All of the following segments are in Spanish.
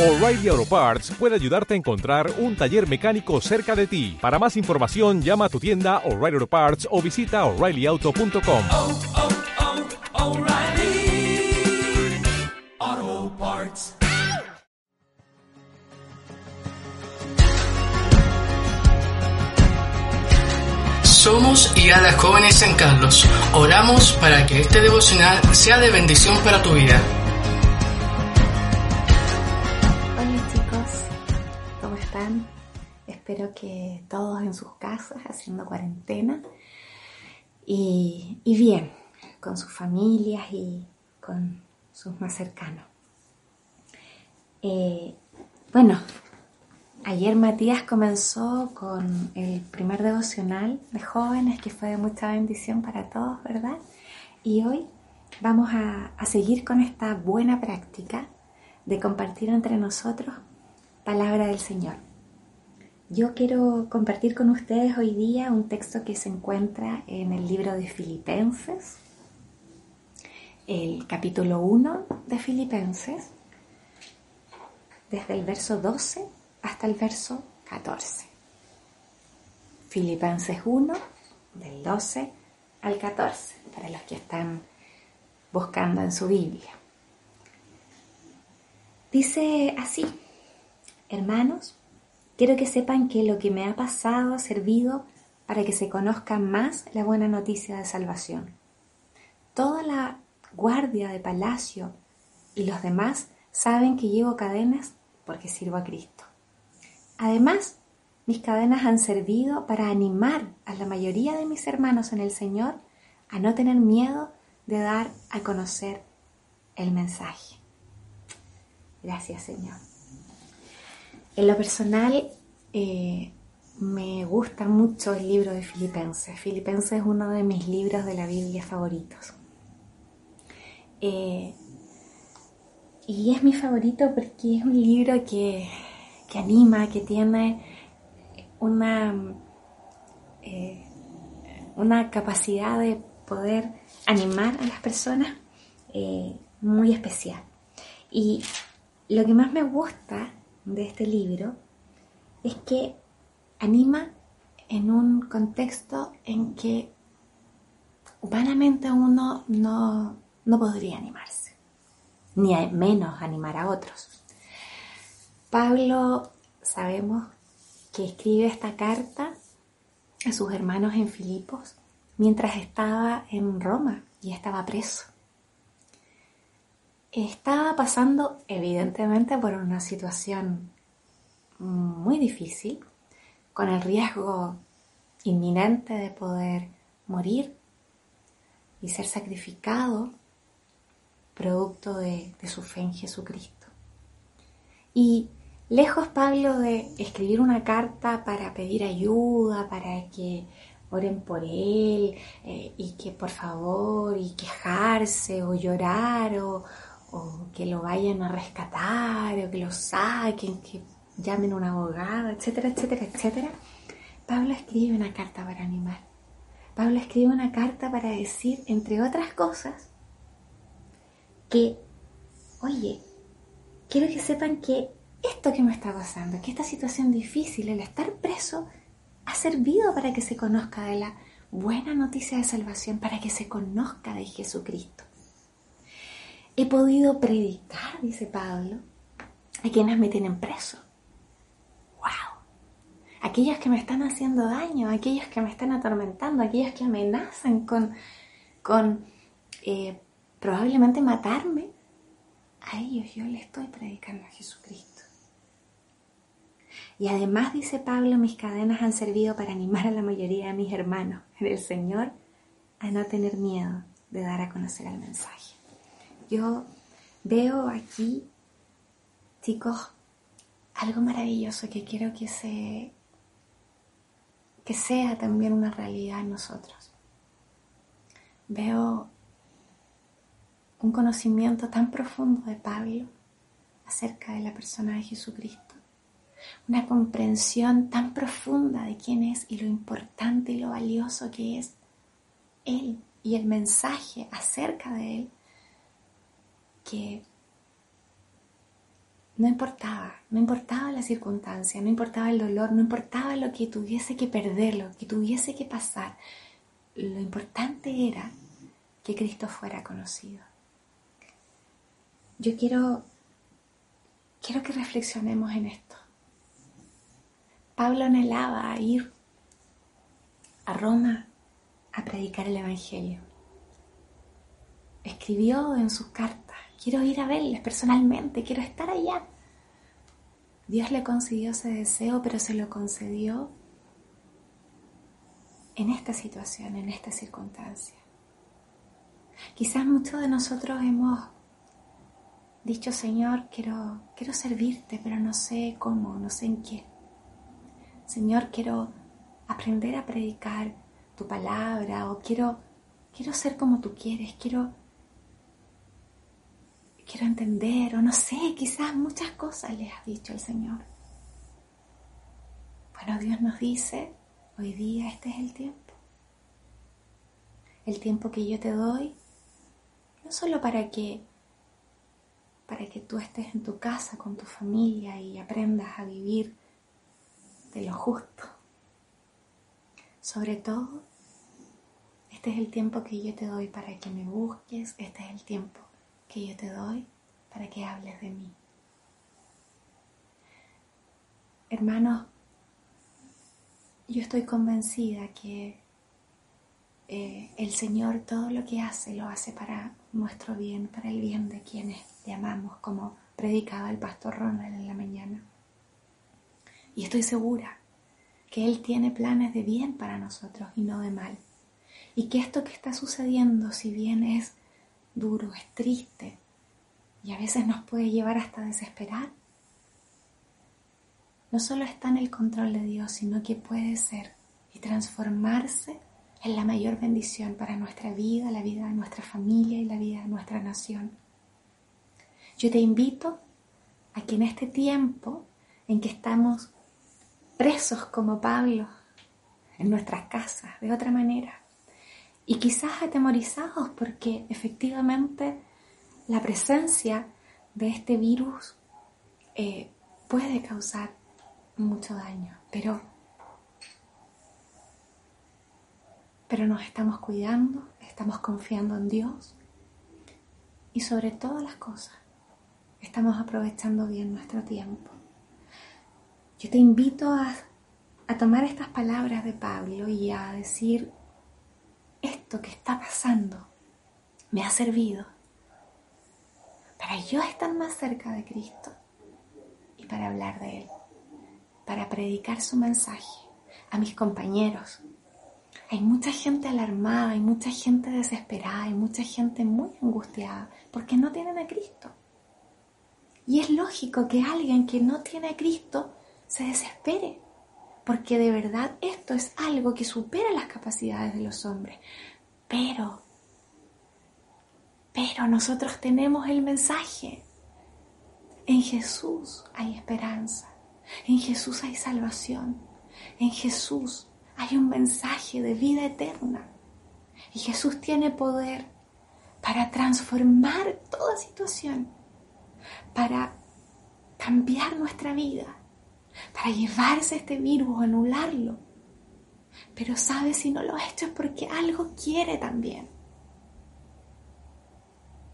O'Reilly Auto Parts puede ayudarte a encontrar un taller mecánico cerca de ti. Para más información, llama a tu tienda O'Reilly Auto Parts o visita oreillyauto.com. oh, oh, Parts. Somos IADA Jóvenes San Carlos. Oramos para que este devocional sea de bendición para tu vida. Que todos en sus casas haciendo cuarentena y, y bien, con sus familias y con sus más cercanos. Eh, bueno, ayer Matías comenzó con el primer devocional de jóvenes que fue de mucha bendición para todos, ¿verdad? Y hoy vamos a, a seguir con esta buena práctica de compartir entre nosotros palabra del Señor. Yo quiero compartir con ustedes hoy día un texto que se encuentra en el libro de Filipenses, el capítulo 1 de Filipenses, desde el verso 12 hasta el verso 14. Filipenses 1, del 12 al 14, para los que están buscando en su Biblia. Dice así, hermanos, quiero que sepan que lo que me ha pasado ha servido para que se conozca más la buena noticia de salvación. Toda la guardia de palacio y los demás saben que llevo cadenas porque sirvo a Cristo. Además, mis cadenas han servido para animar a la mayoría de mis hermanos en el Señor a no tener miedo de dar a conocer el mensaje. Gracias, Señor. En lo personal, eh, me gusta mucho el libro de Filipenses. Filipenses es uno de mis libros de la Biblia favoritos. Eh, y es mi favorito porque es un libro que, que anima, que tiene una, eh, una capacidad de poder animar a las personas muy especial. Y lo que más me gusta de este libro es que anima en un contexto en que humanamente uno no, no podría animarse, ni menos animar a otros. Pablo, sabemos que escribe esta carta a sus hermanos en Filipos mientras estaba en Roma y estaba preso. Estaba pasando evidentemente por una situación muy difícil, con el riesgo inminente de poder morir y ser sacrificado producto de, su fe en Jesucristo. Y lejos Pablo de escribir una carta para pedir ayuda, para que oren por él eh, y que por favor y quejarse o llorar o, o que lo vayan a rescatar o que lo saquen, que llamen a un abogado, etcétera, etcétera, etcétera. Pablo escribe una carta para animar. Pablo escribe una carta para decir, entre otras cosas, que, oye, quiero que sepan que esto que me está pasando, que esta situación difícil, el estar preso, ha servido para que se conozca de la buena noticia de salvación, para que se conozca de Jesucristo. He podido predicar, dice Pablo, a quienes me tienen preso. ¡Wow! Aquellos que me están haciendo daño, aquellos que me están atormentando, aquellos que amenazan con, con eh, probablemente matarme, a ellos yo le estoy predicando a Jesucristo. Y además, dice Pablo, mis cadenas han servido para animar a la mayoría de mis hermanos en el Señor a no tener miedo de dar a conocer el mensaje. Yo veo aquí, chicos, algo maravilloso que quiero que que sea también una realidad en nosotros. Veo un conocimiento tan profundo de Pablo acerca de la persona de Jesucristo, una comprensión tan profunda de quién es y lo importante y lo valioso que es Él y el mensaje acerca de Él, que No importaba, no importaba la circunstancia, no importaba el dolor, no importaba lo que tuviese que perder, lo que tuviese que pasar. Lo importante era que Cristo fuera conocido. Yo quiero, quiero que reflexionemos en esto. Pablo anhelaba ir a Roma a predicar el Evangelio. Escribió en sus cartas, quiero ir a verles personalmente, quiero estar allá. Dios le concedió ese deseo, pero se lo concedió en esta situación, en esta circunstancia. Quizás muchos de nosotros hemos dicho, Señor, quiero, quiero servirte, pero no sé cómo, no sé en qué. Señor, quiero aprender a predicar tu palabra o quiero, quiero ser como tú quieres, quiero, quiero entender o no sé, quizás muchas cosas le has dicho al Señor. Bueno, Dios nos dice, hoy día este es el tiempo. El tiempo que yo te doy, no solo para que para que tú estés en tu casa con tu familia y aprendas a vivir de lo justo. Sobre todo, este es el tiempo que yo te doy para que me busques, este es el tiempo que yo te doy para que hables de mí. Hermanos, yo estoy convencida que eh, el Señor todo lo que hace lo hace para nuestro bien, para el bien de quienes le amamos, como predicaba el pastor Ronald en la mañana. Y estoy segura que Él tiene planes de bien para nosotros y no de mal. Y que esto que está sucediendo, si bien es duro, es triste y a veces nos puede llevar hasta desesperar, no solo está en el control de Dios, sino que puede ser y transformarse en la mayor bendición para nuestra vida, la vida de nuestra familia y la vida de nuestra nación. Yo te invito a que en este tiempo en que estamos presos como Pablo en nuestras casas, de otra manera, y quizás atemorizados porque efectivamente la presencia de este virus eh, puede causar mucho daño, pero pero nos estamos cuidando, estamos confiando en Dios y sobre todas las cosas estamos aprovechando bien nuestro tiempo. Yo te invito a, a tomar estas palabras de Pablo y a decir, esto que está pasando me ha servido para yo estar más cerca de Cristo y para hablar de Él, para predicar su mensaje a mis compañeros, hay mucha gente alarmada, hay mucha gente desesperada, hay mucha gente muy angustiada porque no tienen a Cristo. Y es lógico que alguien que no tiene a Cristo se desespere, porque de verdad esto es algo que supera las capacidades de los hombres. Pero, pero nosotros tenemos el mensaje. En Jesús hay esperanza, en Jesús hay salvación, en Jesús hay un mensaje de vida eterna. Y Jesús tiene poder para transformar toda situación, para cambiar nuestra vida, para llevarse este virus o anularlo. Pero sabe si no lo ha hecho es porque algo quiere también.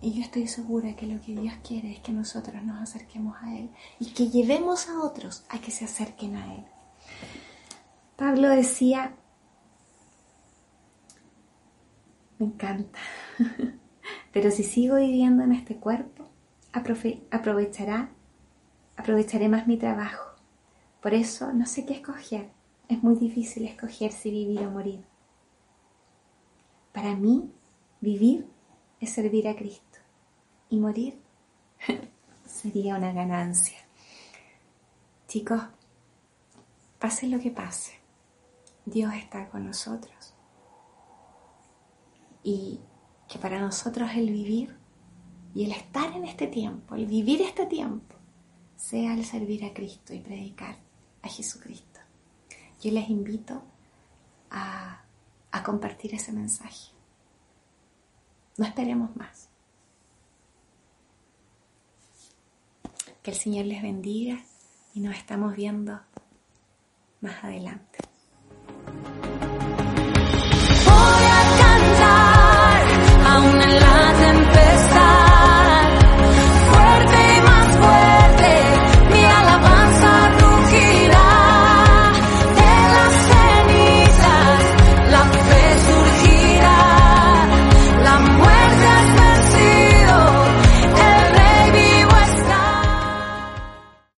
Y yo estoy segura que lo que Dios quiere es que nosotros nos acerquemos a Él y que llevemos a otros a que se acerquen a Él. Pablo decía, me encanta, pero si sigo viviendo en este cuerpo, aprovechará, aprovecharé más mi trabajo. Por eso no sé qué escoger. Es muy difícil escoger si vivir o morir. Para mí, vivir es servir a Cristo y morir sería una ganancia. Chicos, pase lo que pase, Dios está con nosotros. Y que para nosotros el vivir y el estar en este tiempo, el vivir este tiempo, sea el servir a Cristo y predicar a Jesucristo. Yo les invito a, a compartir ese mensaje. No esperemos más. Que el Señor les bendiga y nos estamos viendo más adelante.